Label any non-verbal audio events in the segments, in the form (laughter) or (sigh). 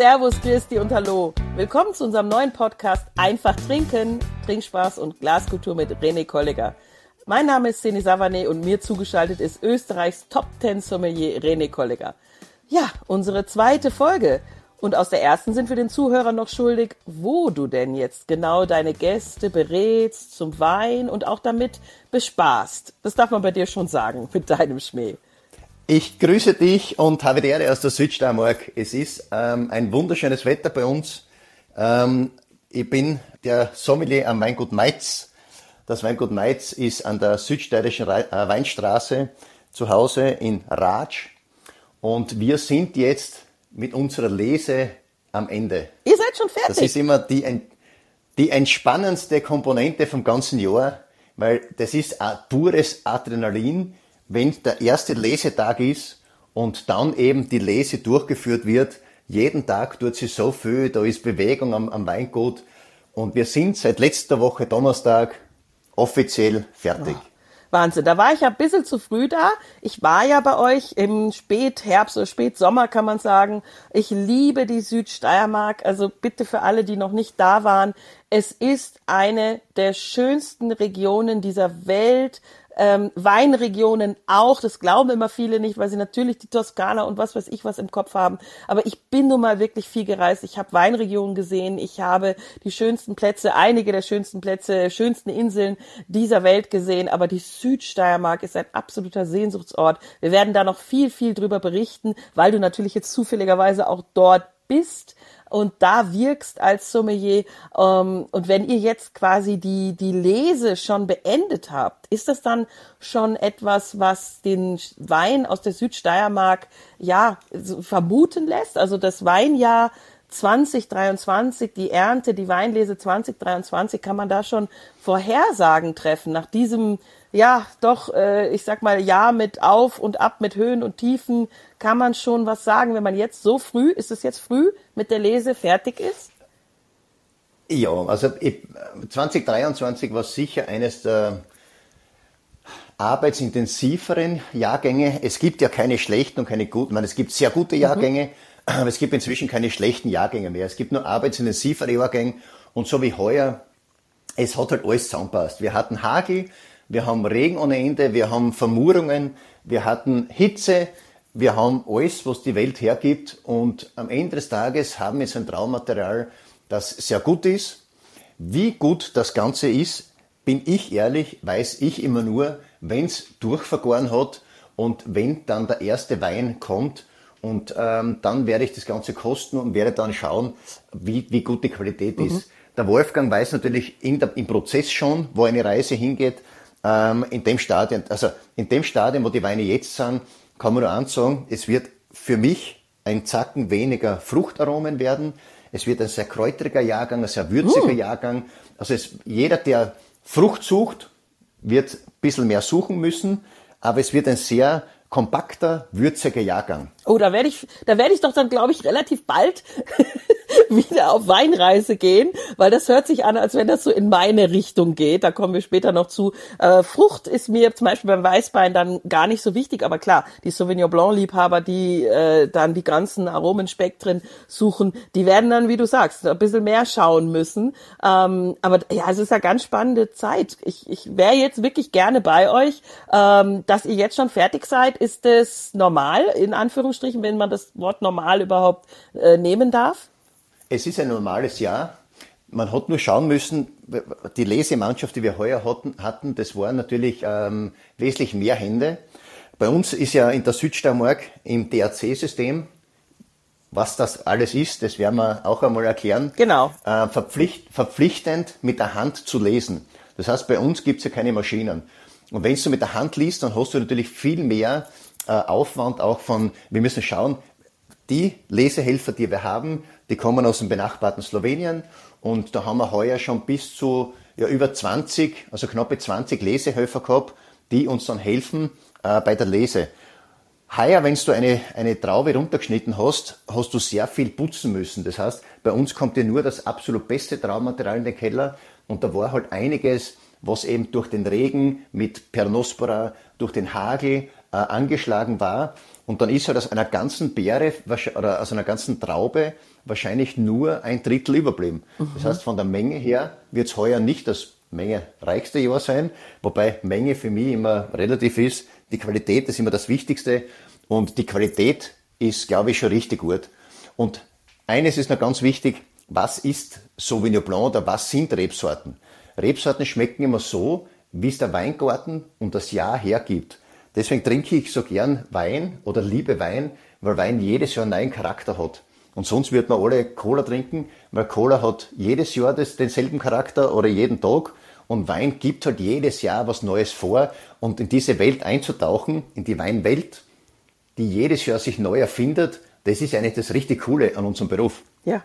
Servus, Christi und Hallo. Willkommen zu unserem neuen Podcast Einfach Trinken, Trinkspaß und Glaskultur mit René Kollegger. Mein Name ist Seni Savane und mir zugeschaltet ist Österreichs Top Ten Sommelier René Kollegger. Ja, unsere zweite Folge. Und aus der ersten sind wir den Zuhörern noch schuldig, wo du denn jetzt genau deine Gäste berätst zum Wein und auch damit bespaßt. Das darf man bei dir schon sagen, mit deinem Schmäh. Ich grüße dich und habe die Ehre aus der Südsteiermark. Es ist ähm, ein wunderschönes Wetter bei uns. Ähm, ich bin der Sommelier am Weingut Meitz. Das Weingut Meitz ist an der südsteirischen äh, Weinstraße zu Hause in Ratsch. Und wir sind jetzt mit unserer Lese am Ende. Ihr seid schon fertig? Das ist immer die, die entspannendste Komponente vom ganzen Jahr, weil das ist pures Adrenalin wenn der erste Lesetag ist und dann eben die Lese durchgeführt wird, jeden Tag tut sie so viel, da ist Bewegung am, am Weingut und wir sind seit letzter Woche Donnerstag offiziell fertig. Oh. Wahnsinn. Da war ich ja ein bisschen zu früh da. Ich war ja bei euch im Spätherbst oder Spätsommer, kann man sagen. Ich liebe die Südsteiermark. Also bitte für alle, die noch nicht da waren. Es ist eine der schönsten Regionen dieser Welt ähm, Weinregionen auch. Das glauben immer viele nicht, weil sie natürlich die Toskana und was weiß ich was im Kopf haben. Aber ich bin nun mal wirklich viel gereist. Ich habe Weinregionen gesehen. Ich habe die schönsten Plätze, einige der schönsten Plätze, schönsten Inseln dieser Welt gesehen. Aber die Südsteiermark ist ein absoluter Sehnsuchtsort. Wir werden da noch viel, viel drüber berichten, weil du natürlich jetzt zufälligerweise auch dort bist und da wirkst als Sommelier. Ähm, und wenn ihr jetzt quasi die, die Lese schon beendet habt, ist das dann schon etwas, was den Wein aus der Südsteiermark ja vermuten lässt? Also das Weinjahr 2023, die Ernte, die Weinlese 2023, kann man da schon Vorhersagen treffen nach diesem, ja, doch, äh, ich sag mal, Jahr mit Auf und Ab, mit Höhen und Tiefen, kann man schon was sagen, wenn man jetzt so früh, ist es jetzt früh, mit der Lese fertig ist? Ja, also 2023 war sicher eines der arbeitsintensiveren Jahrgänge. Es gibt ja keine schlechten und keine guten, ich meine, es gibt sehr gute mhm. Jahrgänge, mhm es gibt inzwischen keine schlechten Jahrgänge mehr. Es gibt nur arbeitsintensivere Jahrgänge und so wie heuer, es hat halt alles zusammenpasst. Wir hatten Hagel, wir haben Regen ohne Ende, wir haben Vermurungen, wir hatten Hitze, wir haben alles, was die Welt hergibt und am Ende des Tages haben wir so ein Traummaterial, das sehr gut ist. Wie gut das Ganze ist, bin ich ehrlich, weiß ich immer nur, wenn es durchvergoren hat und wenn dann der erste Wein kommt und ähm, dann werde ich das Ganze kosten und werde dann schauen, wie, wie gut die Qualität mhm. ist. Der Wolfgang weiß natürlich in der, im Prozess schon, wo eine Reise hingeht. Ähm, in dem Stadion, also in dem Stadion, wo die Weine jetzt sind, kann man nur eins sagen, es wird für mich ein Zacken weniger Fruchtaromen werden. Es wird ein sehr kräuteriger Jahrgang, ein sehr würziger uh. Jahrgang. Also es, jeder, der Frucht sucht, wird ein bisschen mehr suchen müssen, aber es wird ein sehr kompakter, würziger Jahrgang. Oh, da werde ich, da werde ich doch dann, glaube ich, relativ bald (laughs) wieder auf Weinreise gehen, weil das hört sich an, als wenn das so in meine Richtung geht. Da kommen wir später noch zu. Äh, Frucht ist mir zum Beispiel beim Weißwein dann gar nicht so wichtig, aber klar, die Sauvignon Blanc-Liebhaber, die äh, dann die ganzen Aromenspektren suchen, die werden dann, wie du sagst, ein bisschen mehr schauen müssen. Ähm, aber ja, es ist ja ganz spannende Zeit. Ich, ich wäre jetzt wirklich gerne bei euch. Ähm, dass ihr jetzt schon fertig seid, ist es normal, in Anführungsstrichen, wenn man das Wort normal überhaupt äh, nehmen darf? Es ist ein normales Jahr. Man hat nur schauen müssen, die Lesemannschaft, die wir heuer hatten, hatten das waren natürlich ähm, wesentlich mehr Hände. Bei uns ist ja in der Südsteiermark im DRC-System, was das alles ist, das werden wir auch einmal erklären. Genau. Äh, verpflicht, verpflichtend mit der Hand zu lesen. Das heißt, bei uns gibt es ja keine Maschinen. Und wenn du mit der Hand liest, dann hast du natürlich viel mehr Aufwand auch von, wir müssen schauen, die Lesehelfer, die wir haben, die kommen aus dem benachbarten Slowenien und da haben wir heuer schon bis zu ja, über 20, also knappe 20 Lesehelfer gehabt, die uns dann helfen äh, bei der Lese. Heuer, wenn du eine, eine Traube runtergeschnitten hast, hast du sehr viel putzen müssen. Das heißt, bei uns kommt dir nur das absolut beste Traumaterial in den Keller und da war halt einiges, was eben durch den Regen mit Pernospora, durch den Hagel äh, angeschlagen war Und dann ist halt aus einer ganzen Beere oder aus einer ganzen Traube wahrscheinlich nur ein Drittel überblieben. Mhm. Das heißt, von der Menge her wird es heuer nicht das Menge reichste Jahr sein, wobei Menge für mich immer relativ ist. Die Qualität ist immer das Wichtigste und die Qualität ist, glaube ich, schon richtig gut. Und eines ist noch ganz wichtig, was ist Sauvignon Blanc oder was sind Rebsorten? Rebsorten schmecken immer so, wie es der Weingarten und das Jahr hergibt. Deswegen trinke ich so gern Wein oder liebe Wein, weil Wein jedes Jahr einen neuen Charakter hat. Und sonst wird man alle Cola trinken, weil Cola hat jedes Jahr das, denselben Charakter oder jeden Tag. Und Wein gibt halt jedes Jahr was Neues vor. Und in diese Welt einzutauchen, in die Weinwelt, die jedes Jahr sich neu erfindet, das ist eigentlich das richtig Coole an unserem Beruf. Ja,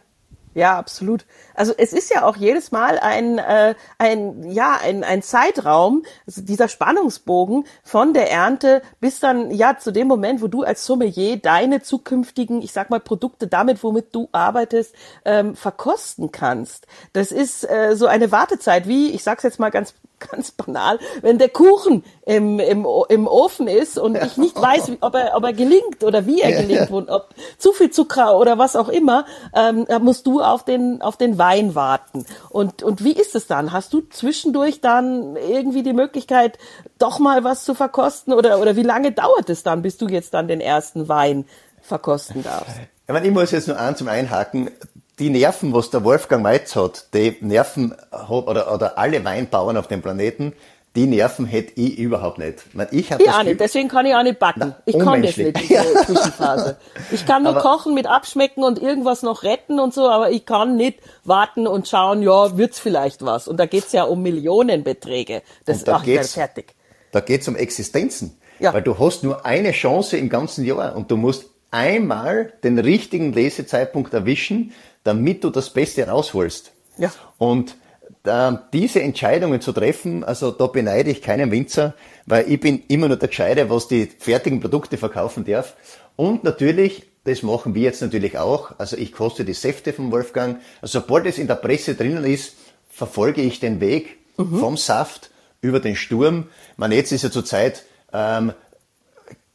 ja, absolut. Also es ist ja auch jedes Mal ein, äh, ein, ja, ein, ein Zeitraum, also dieser Spannungsbogen von der Ernte bis dann ja zu dem Moment, wo du als Sommelier deine zukünftigen, ich sag mal, Produkte damit, womit du arbeitest, ähm, verkosten kannst. Das ist äh, so eine Wartezeit, wie, ich sag's jetzt mal ganz ganz banal, wenn der Kuchen im, im, im Ofen ist und (laughs) ich nicht weiß, ob er, ob er gelingt oder wie er gelingt und ob zu viel Zucker oder was auch immer, ähm, musst du auf den, auf den Wein warten. Und, und wie ist es dann? Hast du zwischendurch dann irgendwie die Möglichkeit, doch mal was zu verkosten oder, oder wie lange dauert es dann, bis du jetzt dann den ersten Wein verkosten darfst? Ich, meine, ich muss jetzt nur an zum Einhaken die Nerven, was der Wolfgang Meitz hat, die Nerven oder, oder alle Weinbauern auf dem Planeten, die Nerven hätte ich überhaupt nicht. Ich, meine, ich, ich auch nicht, deswegen kann ich auch nicht backen. Na, ich kann das nicht, diese (laughs) Zwischenphase. Ich kann nur aber, kochen mit Abschmecken und irgendwas noch retten und so, aber ich kann nicht warten und schauen, ja, wird's vielleicht was. Und da geht's ja um Millionenbeträge. Das ist da geht's, fertig. Da geht's um Existenzen. Ja. Weil du hast nur eine Chance im ganzen Jahr und du musst einmal den richtigen Lesezeitpunkt erwischen, damit du das Beste rausholst. Ja. Und äh, diese Entscheidungen zu treffen, also da beneide ich keinen Winzer, weil ich bin immer nur der Gescheide, was die fertigen Produkte verkaufen darf. Und natürlich, das machen wir jetzt natürlich auch, also ich koste die Säfte von Wolfgang. Also sobald es in der Presse drinnen ist, verfolge ich den Weg mhm. vom Saft über den Sturm. Meine, jetzt ist ja zurzeit ähm,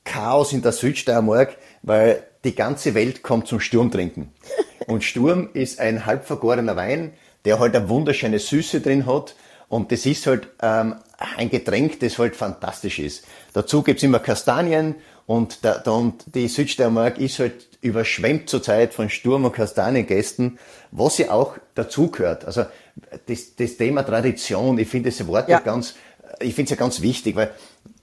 Chaos in der Südsteiermark, weil die ganze Welt kommt zum Sturmtrinken. Und Sturm ist ein halbvergorener Wein, der halt eine wunderschöne Süße drin hat. Und das ist halt ähm, ein Getränk, das halt fantastisch ist. Dazu gibt's immer Kastanien und, der, und die Südsteiermark ist halt überschwemmt zurzeit von Sturm- und Kastaniengästen, was ja auch dazugehört. Also das, das Thema Tradition, ich finde das Wort ja. ganz, ich finde es ja ganz wichtig, weil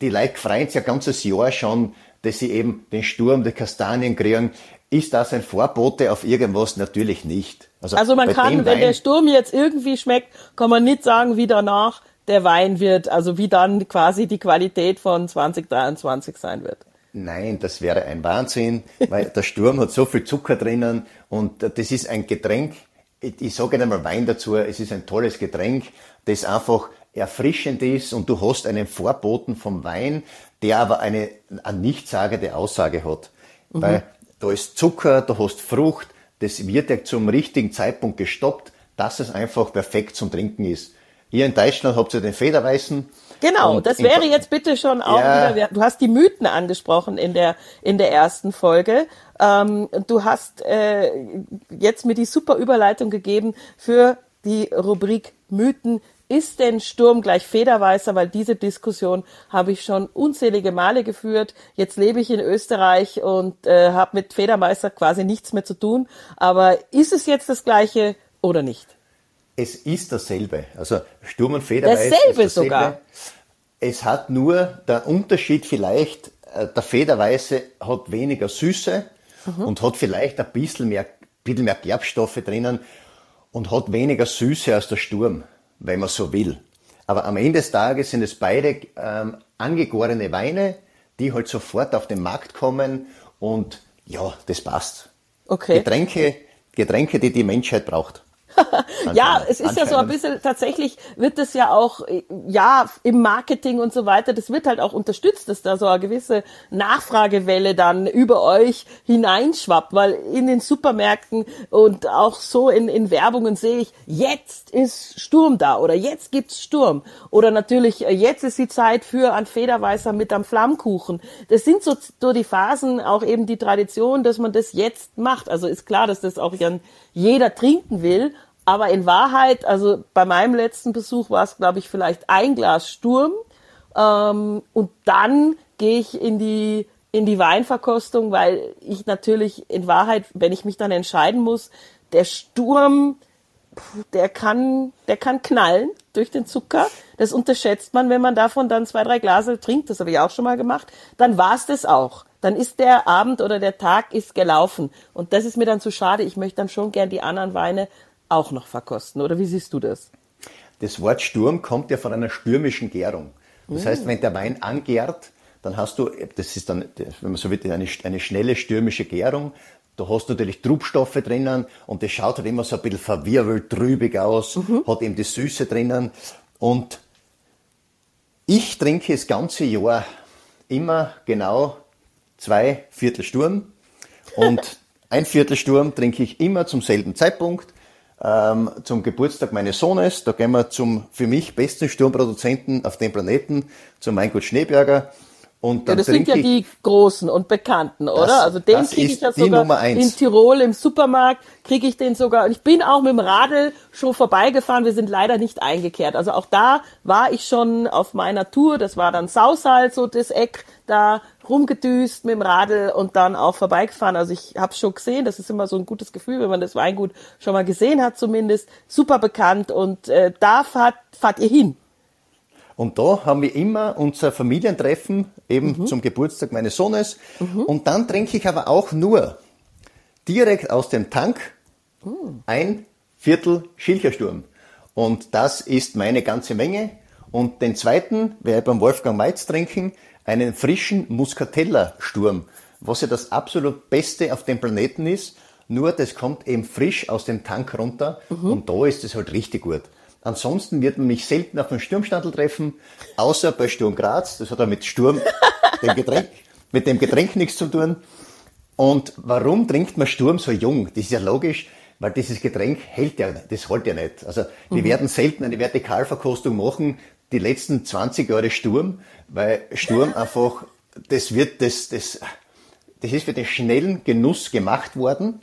die Leute freuen sich ja ganzes Jahr schon, dass sie eben den Sturm der Kastanien kriegen. Ist das ein Vorbote auf irgendwas? Natürlich nicht. Also, also man kann, wenn der Sturm jetzt irgendwie schmeckt, kann man nicht sagen, wie danach der Wein wird, also wie dann quasi die Qualität von 2023 sein wird. Nein, das wäre ein Wahnsinn, weil der Sturm hat so viel Zucker drinnen und das ist ein Getränk, ich sage nicht mal Wein dazu, es ist ein tolles Getränk, das einfach erfrischend ist und du hast einen Vorboten vom Wein, der aber eine, eine nichtssagende Aussage hat. Mhm. Weil da ist Zucker, da hast Frucht, das wird ja zum richtigen Zeitpunkt gestoppt, dass es einfach perfekt zum Trinken ist. Ihr in Deutschland habt ihr den Federweißen. Genau, das wäre jetzt bitte schon auch ja. wieder, du hast die Mythen angesprochen in der, in der ersten Folge. Ähm, du hast äh, jetzt mir die super Überleitung gegeben für die Rubrik Mythen, ist denn Sturm gleich Federweißer? Weil diese Diskussion habe ich schon unzählige Male geführt. Jetzt lebe ich in Österreich und äh, habe mit Federweißer quasi nichts mehr zu tun. Aber ist es jetzt das gleiche oder nicht? Es ist dasselbe. Also Sturm und Federweißer. Dasselbe, dasselbe. sogar. Es hat nur der Unterschied vielleicht, äh, der Federweiße hat weniger Süße mhm. und hat vielleicht ein bisschen mehr, bisschen mehr Gerbstoffe drinnen und hat weniger Süße als der Sturm wenn man so will. Aber am Ende des Tages sind es beide ähm, angegorene Weine, die halt sofort auf den Markt kommen und ja, das passt. Okay. Getränke, Getränke, die die Menschheit braucht. Ja, es ist ja so ein bisschen, tatsächlich wird das ja auch, ja, im Marketing und so weiter, das wird halt auch unterstützt, dass da so eine gewisse Nachfragewelle dann über euch hineinschwappt, weil in den Supermärkten und auch so in, in Werbungen sehe ich, jetzt ist Sturm da oder jetzt gibt's Sturm oder natürlich, äh, jetzt ist die Zeit für ein Federweißer mit einem Flammkuchen. Das sind so, so die Phasen, auch eben die Tradition, dass man das jetzt macht. Also ist klar, dass das auch jeder trinken will, aber in Wahrheit, also bei meinem letzten Besuch war es, glaube ich, vielleicht ein Glas Sturm. Ähm, und dann gehe ich in die, in die Weinverkostung, weil ich natürlich in Wahrheit, wenn ich mich dann entscheiden muss, der Sturm, der kann, der kann knallen durch den Zucker. Das unterschätzt man, wenn man davon dann zwei, drei Gläser trinkt. Das habe ich auch schon mal gemacht. Dann war es das auch. Dann ist der Abend oder der Tag ist gelaufen. Und das ist mir dann zu schade. Ich möchte dann schon gern die anderen Weine auch noch verkosten. Oder wie siehst du das? Das Wort Sturm kommt ja von einer stürmischen Gärung. Das mm. heißt, wenn der Wein angärt, dann hast du, das ist dann, wenn man so will, eine, eine schnelle stürmische Gärung. Da hast du natürlich Trubstoffe drinnen und das schaut halt immer so ein bisschen verwirbelt, trübig aus, mhm. hat eben die Süße drinnen. Und ich trinke das ganze Jahr immer genau zwei Viertel Sturm und (laughs) ein Viertel Sturm trinke ich immer zum selben Zeitpunkt ähm, zum Geburtstag meines Sohnes. Da gehen wir zum für mich besten Sturmproduzenten auf dem Planeten, zum Weingut Schneeberger. Und dann ja, das sind ja die großen und bekannten, oder? Das, also den kriege ich ja sogar in Tirol im Supermarkt, kriege ich den sogar. Und ich bin auch mit dem Radl schon vorbeigefahren. Wir sind leider nicht eingekehrt. Also auch da war ich schon auf meiner Tour. Das war dann Sausal, so das Eck da rumgedüst mit dem Radl und dann auch vorbeigefahren. Also ich habe schon gesehen, das ist immer so ein gutes Gefühl, wenn man das Weingut schon mal gesehen hat zumindest. Super bekannt und äh, da fahrt, fahrt ihr hin. Und da haben wir immer unser Familientreffen, eben mhm. zum Geburtstag meines Sohnes. Mhm. Und dann trinke ich aber auch nur direkt aus dem Tank mhm. ein Viertel Schilchersturm. Und das ist meine ganze Menge. Und den zweiten werde ich beim Wolfgang Meitz trinken einen frischen Muscatella-Sturm, was ja das absolut Beste auf dem Planeten ist. Nur das kommt eben frisch aus dem Tank runter mhm. und da ist es halt richtig gut. Ansonsten wird man mich selten auf einem Sturmstandel treffen, außer bei Sturm Graz. Das hat ja mit Sturm, (laughs) dem Getränk, mit dem Getränk nichts zu tun. Und warum trinkt man Sturm so jung? Das ist ja logisch, weil dieses Getränk hält ja, das hält ja nicht. Also wir mhm. werden selten eine Vertikalverkostung machen, die letzten 20 Jahre Sturm, weil Sturm (laughs) einfach, das wird, das, das, das ist für den schnellen Genuss gemacht worden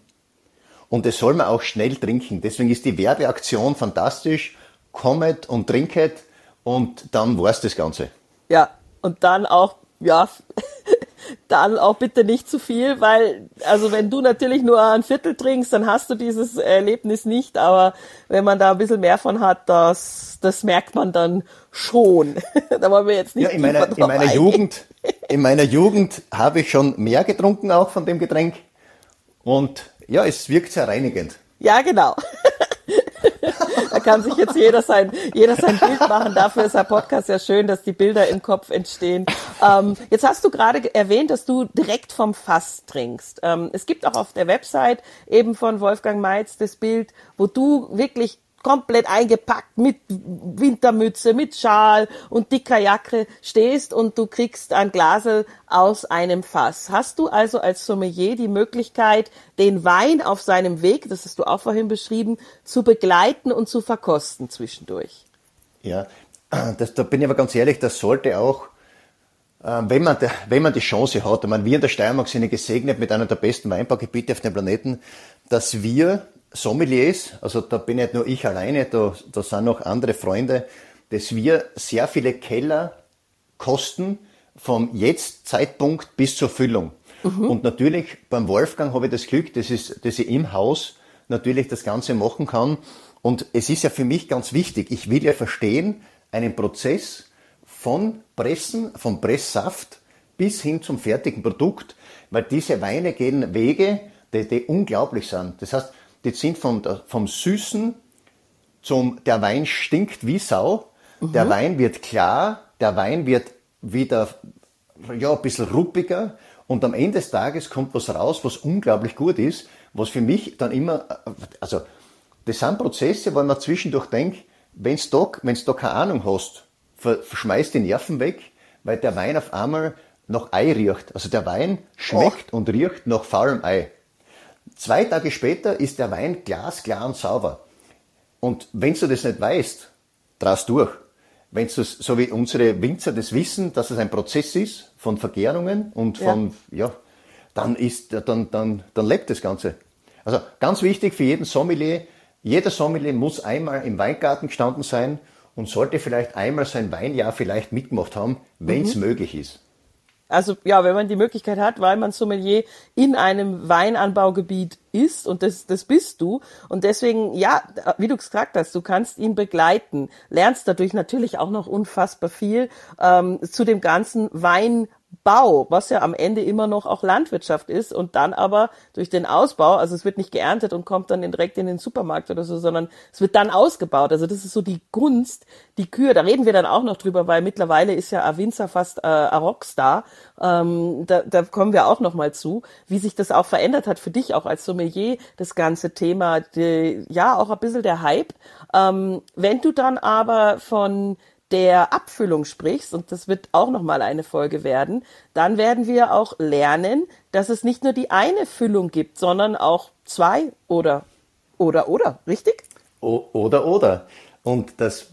und das soll man auch schnell trinken. Deswegen ist die Werbeaktion fantastisch. Kommet und trinket und dann war's das Ganze. Ja, und dann auch, ja, dann auch bitte nicht zu viel, weil, also wenn du natürlich nur ein Viertel trinkst, dann hast du dieses Erlebnis nicht, aber wenn man da ein bisschen mehr von hat, das, das merkt man dann schon. (laughs) da wollen wir jetzt nicht ja, in meiner, in meiner Jugend, in meiner Jugend habe ich schon mehr getrunken auch von dem Getränk und ja, es wirkt sehr reinigend. Ja, genau. (laughs) kann sich jetzt jeder sein, jeder sein Bild machen. Dafür ist der Podcast ja schön, dass die Bilder im Kopf entstehen. Ähm, jetzt hast du gerade erwähnt, dass du direkt vom Fass trinkst. Ähm, es gibt auch auf der Website eben von Wolfgang Meitz das Bild, wo du wirklich komplett eingepackt mit Wintermütze, mit Schal und dicker Jacke stehst und du kriegst ein Glasel aus einem Fass. Hast du also als Sommelier die Möglichkeit, den Wein auf seinem Weg, das hast du auch vorhin beschrieben, zu begleiten und zu verkosten zwischendurch? Ja, das, da bin ich aber ganz ehrlich, das sollte auch äh, wenn man, wenn man die Chance hat, ich meine, wir in der Steiermark sind gesegnet mit einer der besten Weinbaugebiete auf dem Planeten, dass wir Sommeliers, also da bin nicht nur ich alleine, da, da sind noch andere Freunde, dass wir sehr viele Keller kosten vom Jetzt-Zeitpunkt bis zur Füllung. Mhm. Und natürlich beim Wolfgang habe ich das Glück, dass ich, dass ich im Haus natürlich das Ganze machen kann. Und es ist ja für mich ganz wichtig, ich will ja verstehen, einen Prozess von Pressen, vom Presssaft bis hin zum fertigen Produkt, weil diese Weine gehen Wege, die, die unglaublich sind. Das heißt, die sind vom, vom Süßen zum, der Wein stinkt wie Sau, mhm. der Wein wird klar, der Wein wird wieder, ja, ein bisschen ruppiger und am Ende des Tages kommt was raus, was unglaublich gut ist, was für mich dann immer, also das sind Prozesse, wo man zwischendurch denkt, wenn's da, wenn's da keine Ahnung hast, verschmeißt die Nerven weg, weil der Wein auf einmal nach Ei riecht. Also der Wein schmeckt oh. und riecht nach faulem Ei. Zwei Tage später ist der Wein glasklar und sauber. Und wenn du das nicht weißt, drast durch. Wenn du so wie unsere Winzer das wissen, dass es ein Prozess ist von Vergärungen und von, ja, ja dann ist, dann, dann, dann lebt das Ganze. Also ganz wichtig für jeden Sommelier, jeder Sommelier muss einmal im Weingarten gestanden sein und sollte vielleicht einmal sein Weinjahr vielleicht mitgemacht haben, wenn es mhm. möglich ist. Also ja, wenn man die Möglichkeit hat, weil man Sommelier in einem Weinanbaugebiet ist und das, das bist du. Und deswegen, ja, wie du gesagt hast, du kannst ihn begleiten, lernst dadurch natürlich auch noch unfassbar viel ähm, zu dem ganzen Wein Bau, was ja am Ende immer noch auch Landwirtschaft ist und dann aber durch den Ausbau, also es wird nicht geerntet und kommt dann direkt in den Supermarkt oder so, sondern es wird dann ausgebaut. Also das ist so die Gunst, die Kühe. Da reden wir dann auch noch drüber, weil mittlerweile ist ja Avinza fast äh, ein Rockstar. Ähm, da, da kommen wir auch noch mal zu, wie sich das auch verändert hat für dich auch als Sommelier, das ganze Thema, die, ja auch ein bisschen der Hype. Ähm, wenn du dann aber von der Abfüllung sprichst, und das wird auch nochmal eine Folge werden, dann werden wir auch lernen, dass es nicht nur die eine Füllung gibt, sondern auch zwei oder, oder, oder, richtig? O oder, oder. Und das,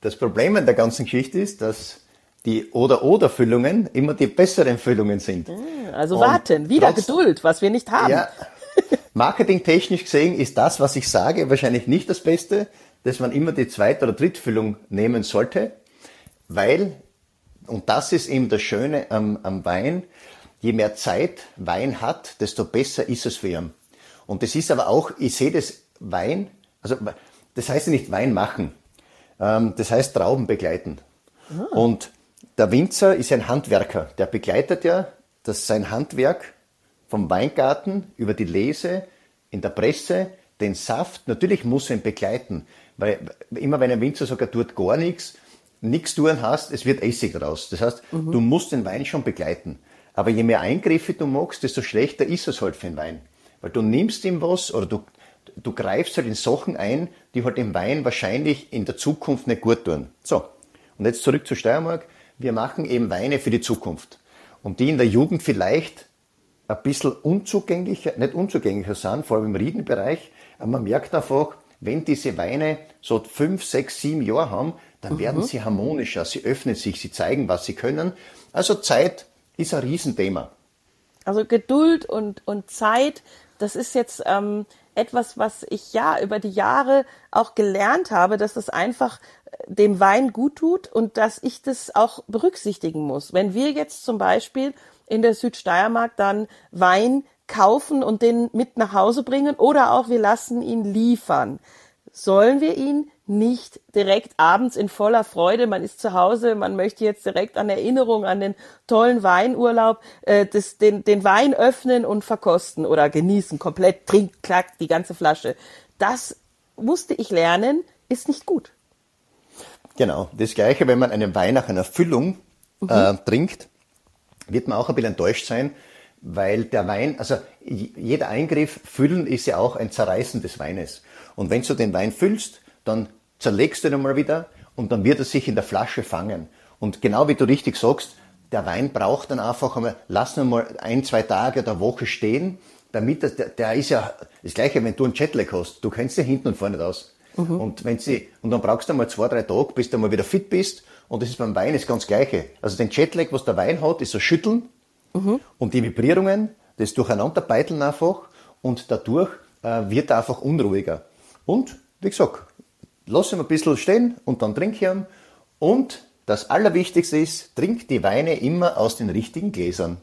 das Problem an der ganzen Geschichte ist, dass die Oder-Oder-Füllungen immer die besseren Füllungen sind. Hm, also warten, wieder trotz, Geduld, was wir nicht haben. Ja, (laughs) marketingtechnisch gesehen ist das, was ich sage, wahrscheinlich nicht das Beste dass man immer die zweite oder drittfüllung nehmen sollte, weil, und das ist eben das Schöne am, am Wein, je mehr Zeit Wein hat, desto besser ist es für ihn. Und das ist aber auch, ich sehe das Wein, also das heißt ja nicht Wein machen, ähm, das heißt Trauben begleiten. Ah. Und der Winzer ist ein Handwerker, der begleitet ja das sein Handwerk vom Weingarten über die Lese in der Presse, den Saft, natürlich muss er ihn begleiten. Weil immer wenn ein Winzer sagt, er tut gar nichts, nichts tun hast, es wird Essig raus. Das heißt, mhm. du musst den Wein schon begleiten. Aber je mehr Eingriffe du machst, desto schlechter ist es halt für den Wein. Weil du nimmst ihm was oder du, du greifst halt in Sachen ein, die halt dem Wein wahrscheinlich in der Zukunft nicht gut tun. So, und jetzt zurück zu Steiermark. Wir machen eben Weine für die Zukunft. Und die in der Jugend vielleicht ein bisschen unzugänglicher, nicht unzugänglicher sind, vor allem im Riedenbereich. Aber man merkt einfach, wenn diese Weine so fünf, sechs, sieben Jahre haben, dann mhm. werden sie harmonischer, sie öffnen sich, sie zeigen, was sie können. Also Zeit ist ein Riesenthema. Also Geduld und, und Zeit, das ist jetzt ähm, etwas, was ich ja über die Jahre auch gelernt habe, dass das einfach äh, dem Wein gut tut und dass ich das auch berücksichtigen muss. Wenn wir jetzt zum Beispiel in der Südsteiermark dann Wein kaufen und den mit nach Hause bringen oder auch wir lassen ihn liefern. Sollen wir ihn nicht direkt abends in voller Freude, man ist zu Hause, man möchte jetzt direkt an Erinnerung an den tollen Weinurlaub, äh, das, den, den Wein öffnen und verkosten oder genießen, komplett trink, klack, die ganze Flasche. Das musste ich lernen, ist nicht gut. Genau, das gleiche, wenn man einen Wein nach einer Füllung mhm. äh, trinkt, wird man auch ein bisschen enttäuscht sein, weil der Wein, also jeder Eingriff, füllen ist ja auch ein Zerreißen des Weines. Und wenn du den Wein füllst, dann zerlegst du ihn mal wieder und dann wird er sich in der Flasche fangen. Und genau wie du richtig sagst, der Wein braucht dann einfach einmal, lass ihn mal ein, zwei Tage oder Woche stehen, damit das, der, der ist ja das Gleiche, wenn du einen Jetlag hast. Du kennst ja hinten und vorne nicht aus. Mhm. Und wenn sie, und dann brauchst du mal zwei, drei Tage, bis du mal wieder fit bist. Und das ist beim Wein das ganz Gleiche. Also den Jetlag, was der Wein hat, ist so schütteln Mhm. Und die Vibrierungen, das Durcheinanderbeiteln einfach und dadurch äh, wird er einfach unruhiger. Und wie gesagt, lass ihn ein bisschen stehen und dann trink ihn. Und das Allerwichtigste ist, trink die Weine immer aus den richtigen Gläsern.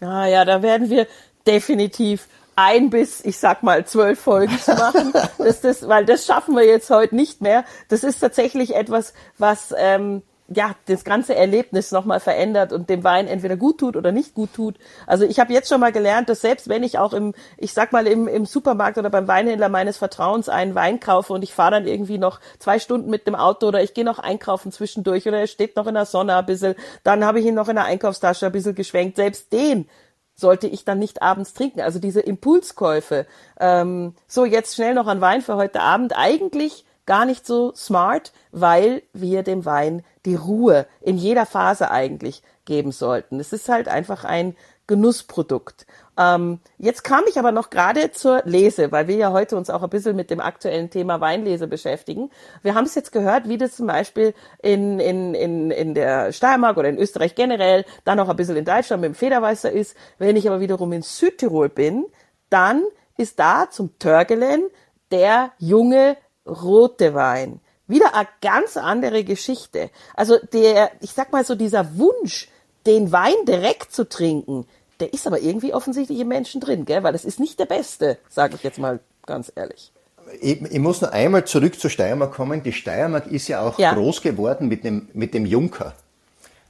Ah ja, da werden wir definitiv ein bis, ich sag mal, zwölf Folgen zu machen. (laughs) das, das, weil das schaffen wir jetzt heute nicht mehr. Das ist tatsächlich etwas, was ähm, ja, das ganze Erlebnis nochmal verändert und dem Wein entweder gut tut oder nicht gut tut. Also ich habe jetzt schon mal gelernt, dass selbst wenn ich auch im, ich sag mal, im, im Supermarkt oder beim Weinhändler meines Vertrauens einen Wein kaufe und ich fahre dann irgendwie noch zwei Stunden mit dem Auto oder ich gehe noch einkaufen zwischendurch oder er steht noch in der Sonne ein bisschen, dann habe ich ihn noch in der Einkaufstasche ein bisschen geschwenkt. Selbst den sollte ich dann nicht abends trinken. Also diese Impulskäufe, ähm, so jetzt schnell noch ein Wein für heute Abend, eigentlich gar nicht so smart, weil wir dem Wein die Ruhe in jeder Phase eigentlich geben sollten. Es ist halt einfach ein Genussprodukt. Ähm, jetzt kam ich aber noch gerade zur Lese, weil wir ja heute uns auch ein bisschen mit dem aktuellen Thema Weinlese beschäftigen. Wir haben es jetzt gehört, wie das zum Beispiel in, in, in, in der Steiermark oder in Österreich generell, dann auch ein bisschen in Deutschland mit dem Federweißer ist. Wenn ich aber wiederum in Südtirol bin, dann ist da zum Törgelen der junge rote Wein. Wieder eine ganz andere Geschichte. Also der, ich sag mal so, dieser Wunsch, den Wein direkt zu trinken, der ist aber irgendwie offensichtlich im Menschen drin, gell? weil das ist nicht der beste, sage ich jetzt mal ganz ehrlich. Ich, ich, muss noch einmal zurück zur Steiermark kommen. Die Steiermark ist ja auch ja. groß geworden mit dem, mit dem Junker.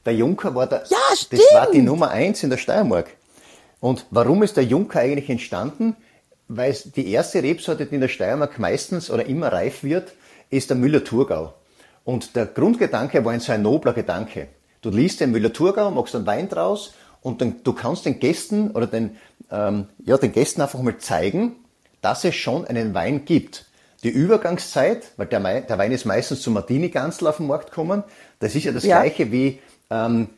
Der Junker war der, ja, das war die Nummer eins in der Steiermark. Und warum ist der Junker eigentlich entstanden? Weil die erste Rebsorte, die in der Steiermark meistens oder immer reif wird, ist der Müller-Thurgau. Und der Grundgedanke war ein so ein nobler Gedanke. Du liest den Müller-Thurgau, machst einen Wein draus und dann, du kannst den Gästen oder den, ähm, ja, den Gästen einfach mal zeigen, dass es schon einen Wein gibt. Die Übergangszeit, weil der, der Wein ist meistens zu Martini-Ganzel auf den Markt gekommen, das ist ja das ja. gleiche wie, ähm,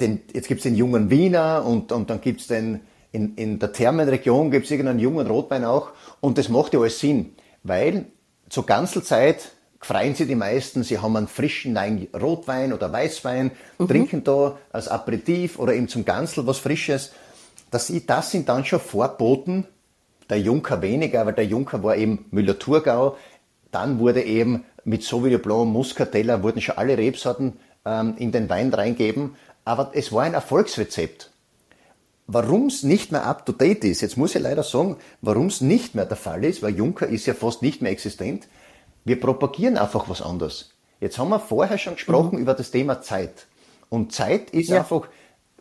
den, jetzt gibt's den jungen Wiener und, und dann gibt's den, in, in der Thermenregion gibt's irgendeinen jungen Rotwein auch und das macht ja alles Sinn, weil zur Ganzelzeit freuen sich die meisten, sie haben einen frischen neuen Rotwein oder Weißwein, mhm. trinken da als Aperitif oder eben zum Ganzel was Frisches. Das, das sind dann schon Vorboten, der Junker weniger, weil der Junker war eben Müller-Thurgau. Dann wurde eben mit Sauvignon Blanc, Muscatella, wurden schon alle Rebsorten ähm, in den Wein reingeben. Aber es war ein Erfolgsrezept. Warum es nicht mehr up to date ist, jetzt muss ich leider sagen, warum es nicht mehr der Fall ist, weil Junker ist ja fast nicht mehr existent, wir propagieren einfach was anderes. Jetzt haben wir vorher schon gesprochen mhm. über das Thema Zeit. Und Zeit ist ja. einfach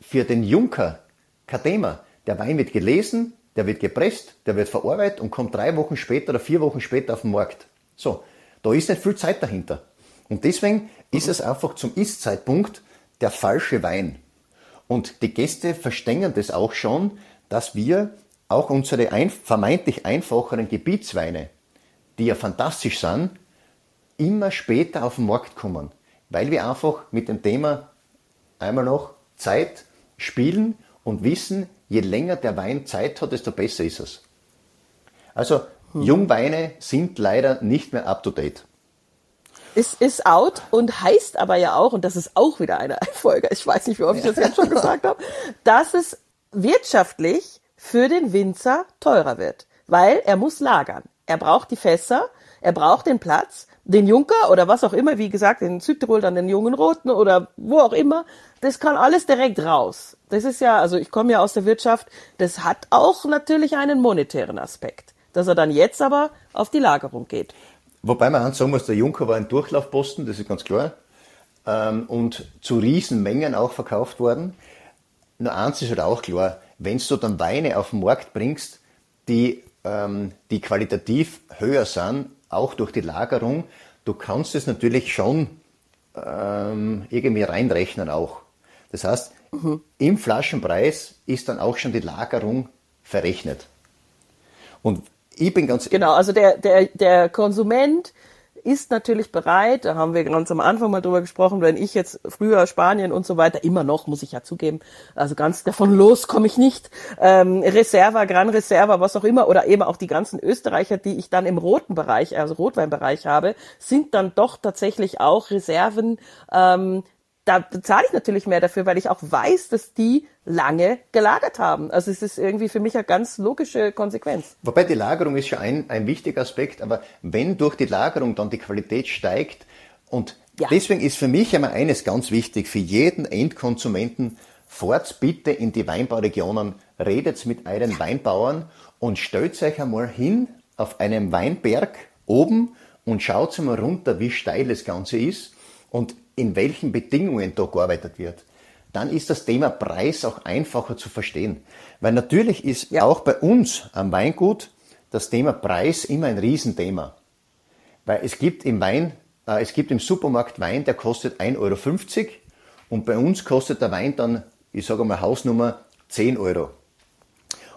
für den Junker kein Thema. Der Wein wird gelesen, der wird gepresst, der wird verarbeitet und kommt drei Wochen später oder vier Wochen später auf den Markt. So, da ist nicht viel Zeit dahinter. Und deswegen mhm. ist es einfach zum Ist-Zeitpunkt der falsche Wein. Und die Gäste verstehen das auch schon, dass wir auch unsere ein, vermeintlich einfacheren Gebietsweine die ja fantastisch sind, immer später auf den Markt kommen, weil wir einfach mit dem Thema einmal noch Zeit spielen und wissen, je länger der Wein Zeit hat, desto besser ist es. Also hm. Jungweine sind leider nicht mehr up to date. Ist, ist out und heißt aber ja auch, und das ist auch wieder eine Folge, ich weiß nicht, wie oft ich das jetzt schon gesagt habe, dass es wirtschaftlich für den Winzer teurer wird, weil er muss lagern. Er braucht die Fässer, er braucht den Platz, den Junker oder was auch immer, wie gesagt, in Südtirol dann den jungen Roten oder wo auch immer. Das kann alles direkt raus. Das ist ja, also ich komme ja aus der Wirtschaft, das hat auch natürlich einen monetären Aspekt, dass er dann jetzt aber auf die Lagerung geht. Wobei man sagen muss, der Junker war ein Durchlaufposten, das ist ganz klar, ähm, und zu Riesenmengen auch verkauft worden. Nur eins ist halt auch klar, wenn du dann Weine auf den Markt bringst, die ähm, die qualitativ höher sind, auch durch die Lagerung. Du kannst es natürlich schon ähm, irgendwie reinrechnen auch. Das heißt, mhm. im Flaschenpreis ist dann auch schon die Lagerung verrechnet. Und ich bin ganz. Genau, also der, der, der Konsument ist natürlich bereit, da haben wir ganz am Anfang mal drüber gesprochen, wenn ich jetzt früher Spanien und so weiter, immer noch, muss ich ja zugeben, also ganz davon los komme ich nicht, ähm, Reserva, Gran Reserva, was auch immer, oder eben auch die ganzen Österreicher, die ich dann im roten Bereich, also Rotweinbereich habe, sind dann doch tatsächlich auch Reserven, ähm, da bezahle ich natürlich mehr dafür, weil ich auch weiß, dass die lange gelagert haben. Also es ist irgendwie für mich eine ganz logische Konsequenz. Wobei die Lagerung ist schon ein, ein wichtiger Aspekt, aber wenn durch die Lagerung dann die Qualität steigt und ja. deswegen ist für mich einmal eines ganz wichtig, für jeden Endkonsumenten, fahrt bitte in die Weinbauregionen, redet mit euren ja. Weinbauern und stellt euch einmal hin auf einem Weinberg oben und schaut mal runter, wie steil das Ganze ist und in welchen Bedingungen da gearbeitet wird, dann ist das Thema Preis auch einfacher zu verstehen. Weil natürlich ist ja. auch bei uns am Weingut das Thema Preis immer ein Riesenthema. Weil es gibt im Wein, äh, es gibt im Supermarkt Wein, der kostet 1,50 Euro und bei uns kostet der Wein dann, ich sage mal Hausnummer 10 Euro.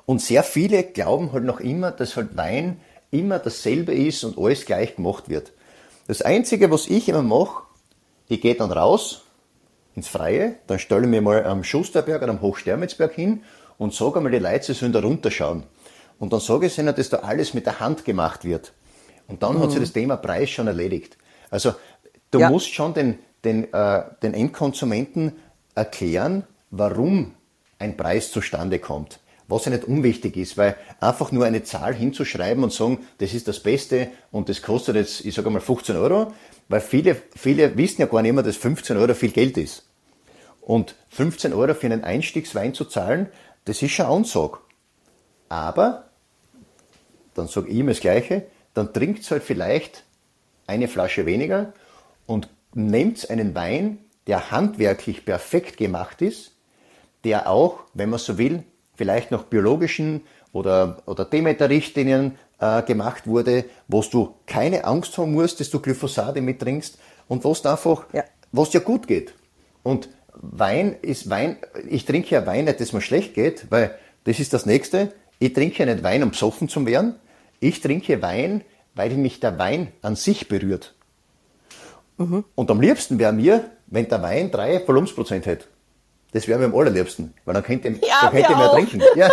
Und sehr viele glauben halt noch immer, dass halt Wein immer dasselbe ist und alles gleich gemacht wird. Das Einzige, was ich immer mache, ich gehe dann raus ins Freie, dann stelle mich mal am Schusterberg oder am Hochstermitzberg hin und sage einmal, die Leute sollen da runterschauen. Und dann sage ich ihnen, dass da alles mit der Hand gemacht wird. Und dann mhm. hat sich das Thema Preis schon erledigt. Also du ja. musst schon den, den, äh, den Endkonsumenten erklären, warum ein Preis zustande kommt was ja nicht unwichtig ist, weil einfach nur eine Zahl hinzuschreiben und sagen, das ist das Beste und das kostet jetzt, ich sage mal 15 Euro, weil viele, viele wissen ja gar nicht mehr, dass 15 Euro viel Geld ist. Und 15 Euro für einen Einstiegswein zu zahlen, das ist schon Ansage. Aber, dann sage ich ihm das Gleiche, dann trinkt halt vielleicht eine Flasche weniger und nehmt einen Wein, der handwerklich perfekt gemacht ist, der auch, wenn man so will, vielleicht nach biologischen oder, oder Demeter-Richtlinien äh, gemacht wurde, wo du keine Angst haben musst, dass du Glyphosate mittrinkst und wo es einfach, ja. was dir gut geht. Und Wein ist Wein, ich trinke ja Wein nicht, dass mir schlecht geht, weil das ist das Nächste. Ich trinke ja nicht Wein, um besoffen zu werden. Ich trinke Wein, weil mich der Wein an sich berührt. Mhm. Und am liebsten wäre mir, wenn der Wein drei Volumensprozent hätte. Das wäre mir am allerliebsten, weil dann könnte, ja, dann könnte ich mehr trinken. (laughs) Ja,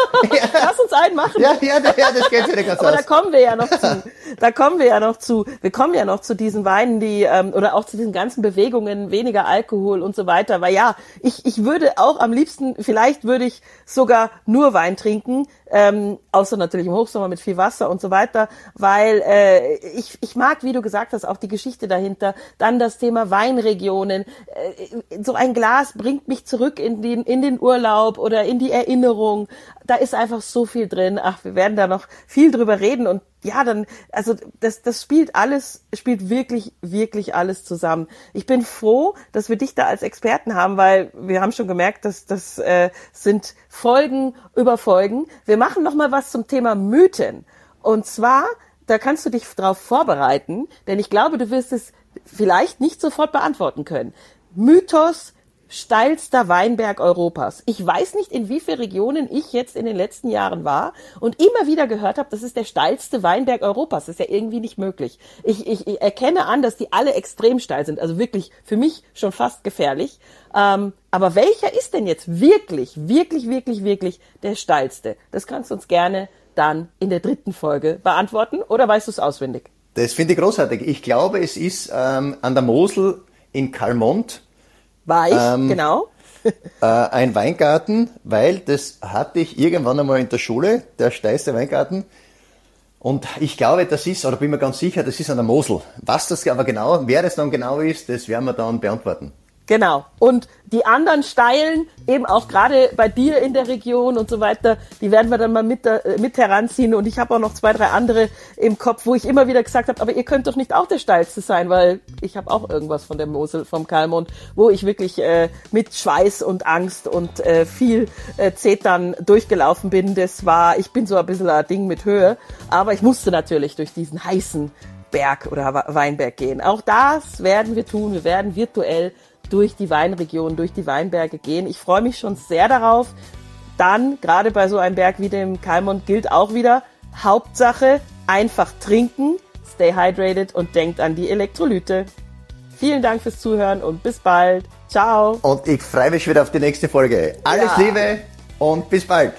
Lass uns einen machen. Ja, ja, ja das geht ja nicht ganz (laughs) Aber aus. da kommen wir ja noch zu. Da kommen wir ja noch zu. Wir kommen ja noch zu diesen Weinen, die ähm, oder auch zu diesen ganzen Bewegungen, weniger Alkohol und so weiter. Weil ja, ich, ich würde auch am liebsten, vielleicht würde ich sogar nur Wein trinken, ähm, außer natürlich im Hochsommer mit viel Wasser und so weiter, weil äh, ich, ich mag, wie du gesagt hast, auch die Geschichte dahinter. Dann das Thema Weinregionen. Äh, so ein Glas bringt mich zurück in den, in den Urlaub oder in die Erinnerung. Da ist einfach so viel drin. Ach, wir werden da noch viel drüber reden und ja, dann, also das, das spielt alles, spielt wirklich, wirklich alles zusammen. Ich bin froh, dass wir dich da als Experten haben, weil wir haben schon gemerkt, dass das äh, sind Folgen über Folgen. Wir machen noch mal was zum Thema Mythen. Und zwar, da kannst du dich darauf vorbereiten, denn ich glaube, du wirst es vielleicht nicht sofort beantworten können. Mythos steilster Weinberg Europas. Ich weiß nicht, in wie viele Regionen ich jetzt in den letzten Jahren war und immer wieder gehört habe, das ist der steilste Weinberg Europas. Das ist ja irgendwie nicht möglich. Ich, ich, ich erkenne an, dass die alle extrem steil sind. Also wirklich für mich schon fast gefährlich. Ähm, aber welcher ist denn jetzt wirklich, wirklich, wirklich, wirklich der steilste? Das kannst du uns gerne dann in der dritten Folge beantworten oder weißt du es auswendig? Das finde ich großartig. Ich glaube, es ist ähm, an der Mosel in Kalmont war ich, ähm, genau. (laughs) äh, ein Weingarten, weil das hatte ich irgendwann einmal in der Schule, der steilste Weingarten. Und ich glaube, das ist, oder bin mir ganz sicher, das ist an der Mosel. Was das aber genau, wer das dann genau ist, das werden wir dann beantworten. Genau. Und die anderen Steilen, eben auch gerade bei dir in der Region und so weiter, die werden wir dann mal mit, äh, mit heranziehen. Und ich habe auch noch zwei, drei andere im Kopf, wo ich immer wieder gesagt habe, aber ihr könnt doch nicht auch der steilste sein, weil ich habe auch irgendwas von der Mosel, vom Kalmund, wo ich wirklich äh, mit Schweiß und Angst und äh, viel äh, Zetern durchgelaufen bin. Das war, ich bin so ein bisschen ein Ding mit Höhe, aber ich musste natürlich durch diesen heißen Berg oder Weinberg gehen. Auch das werden wir tun. Wir werden virtuell durch die Weinregion, durch die Weinberge gehen. Ich freue mich schon sehr darauf. Dann, gerade bei so einem Berg wie dem Kalmont, gilt auch wieder, Hauptsache einfach trinken, stay hydrated und denkt an die Elektrolyte. Vielen Dank fürs Zuhören und bis bald. Ciao. Und ich freue mich wieder auf die nächste Folge. Alles ja. Liebe und bis bald.